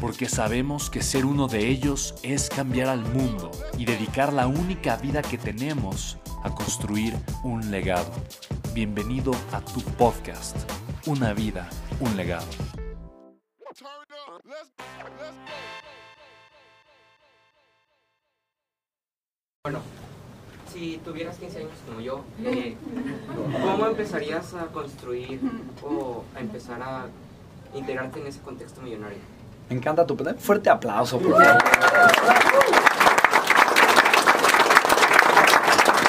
porque sabemos que ser uno de ellos es cambiar al mundo y dedicar la única vida que tenemos a construir un legado. Bienvenido a tu podcast, Una vida, un legado. Bueno, si tuvieras 15 años como yo, eh, ¿cómo empezarías a construir o a empezar a integrarte en ese contexto millonario? Me encanta tu fuerte aplauso, por favor.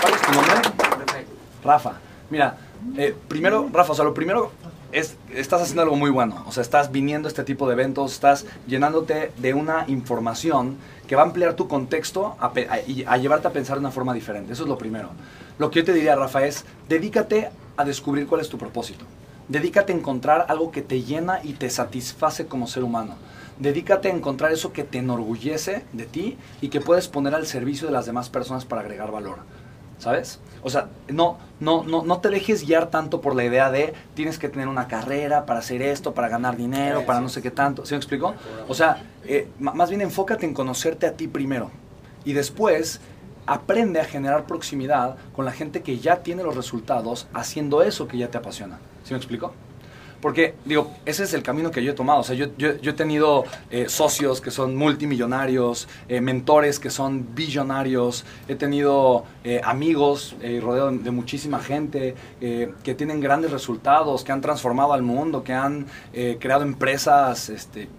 ¿Cuál es tu nombre? Rafa. Mira, eh, primero, Rafa, o sea, lo primero es, estás haciendo algo muy bueno. O sea, estás viniendo a este tipo de eventos, estás llenándote de una información que va a ampliar tu contexto y a, llevarte a pensar de una forma diferente. Eso es lo primero. Lo que yo te diría, Rafa, es dedícate a descubrir cuál es tu propósito. Dedícate a encontrar algo que te llena y te satisface como ser humano dedícate a encontrar eso que te enorgullece de ti y que puedes poner al servicio de las demás personas para agregar valor. ¿Sabes? O sea, no, no, no, no te dejes guiar tanto por la idea de tienes que tener una carrera para hacer esto, para ganar dinero, para no sé qué tanto. ¿Sí me explico? O sea, eh, más bien enfócate en conocerte a ti primero. Y después aprende a generar proximidad con la gente que ya tiene los resultados haciendo eso que ya te apasiona. ¿Sí me explico? Porque, digo, ese es el camino que yo he tomado. O sea, yo, yo, he tenido eh, socios que son multimillonarios, eh, mentores que son billonarios, he tenido eh, amigos rodeado de muchísima gente que tienen grandes resultados, que han transformado al mundo, que han creado empresas este,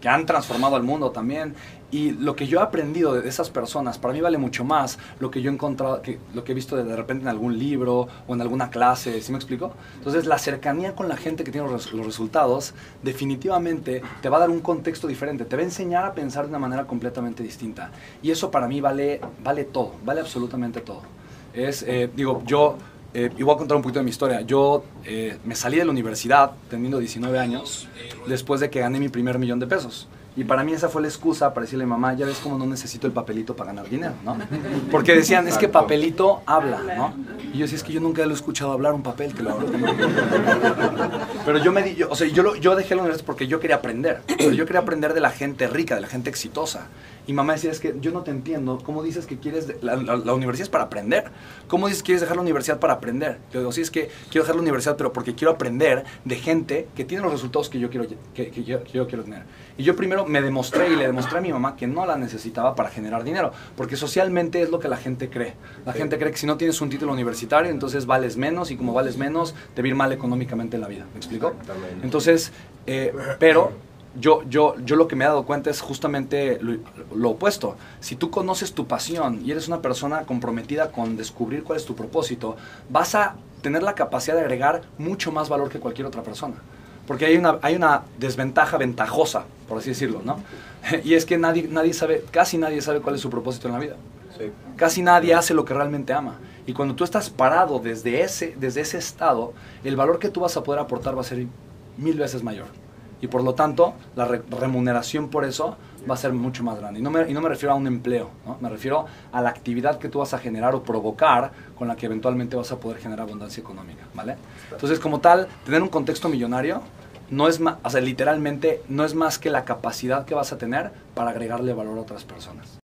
que han transformado al mundo también. Y lo que yo he aprendido de esas personas, para mí vale mucho más lo que yo he encontrado, que lo que he visto de, de repente en algún libro o en alguna clase, ¿sí me explico? Entonces la cercanía con la gente que tiene los, los resultados definitivamente te va a dar un contexto diferente, te va a enseñar a pensar de una manera completamente distinta. Y eso para mí vale, vale todo, vale absolutamente todo. Es, eh, digo, yo... Eh, y voy a contar un poquito de mi historia. Yo eh, me salí de la universidad teniendo 19 años después de que gané mi primer millón de pesos. Y para mí esa fue la excusa para decirle, mamá, ya ves cómo no necesito el papelito para ganar dinero, ¿no? Porque decían, es que papelito habla, ¿no? Y yo decía, es que yo nunca lo he escuchado hablar un papel que lo habla. Pero yo me di, yo, o sea, yo, yo dejé la universidad porque yo quería aprender. yo quería aprender de la gente rica, de la gente exitosa. Y mamá decía, es que yo no te entiendo, ¿cómo dices que quieres, la, la, universidad es para aprender? ¿Cómo dices que quieres dejar la universidad para aprender? Yo digo, sí, es que quiero dejar la universidad, pero porque quiero aprender de gente que tiene los resultados que yo quiero, que, que yo, que yo quiero tener. Y yo primero me demostré y le demostré a mi mamá que no la necesitaba para generar dinero, porque socialmente es lo que la gente cree. La gente cree que si no tienes un título universitario, entonces vales menos y como vales menos, te va a ir mal económicamente en la vida. ¿Me explico? Entonces, eh, pero yo, yo, yo lo que me he dado cuenta es justamente lo, lo, opuesto. Si tú conoces tu pasión y eres una persona comprometida con descubrir cuál es tu propósito, vas a tener la capacidad de agregar mucho más valor que cualquier otra persona. Porque hay una, hay una desventaja ventajosa, por así decirlo, ¿no? Y es que nadie, nadie sabe, casi nadie sabe cuál es su propósito en la vida. Casi nadie hace lo que realmente ama. Y cuando tú estás parado desde ese, desde ese estado, el valor que tú vas a poder aportar va a ser mil veces mayor. Y por lo tanto, la remuneración por eso va a ser mucho más grande. Y no me, y no me refiero a un empleo, ¿no? me refiero a la actividad que tú vas a generar o provocar con la que eventualmente vas a poder generar abundancia económica. ¿vale? Entonces, como tal, tener un contexto millonario no es más, o sea, literalmente no es más que la capacidad que vas a tener para agregarle valor a otras personas.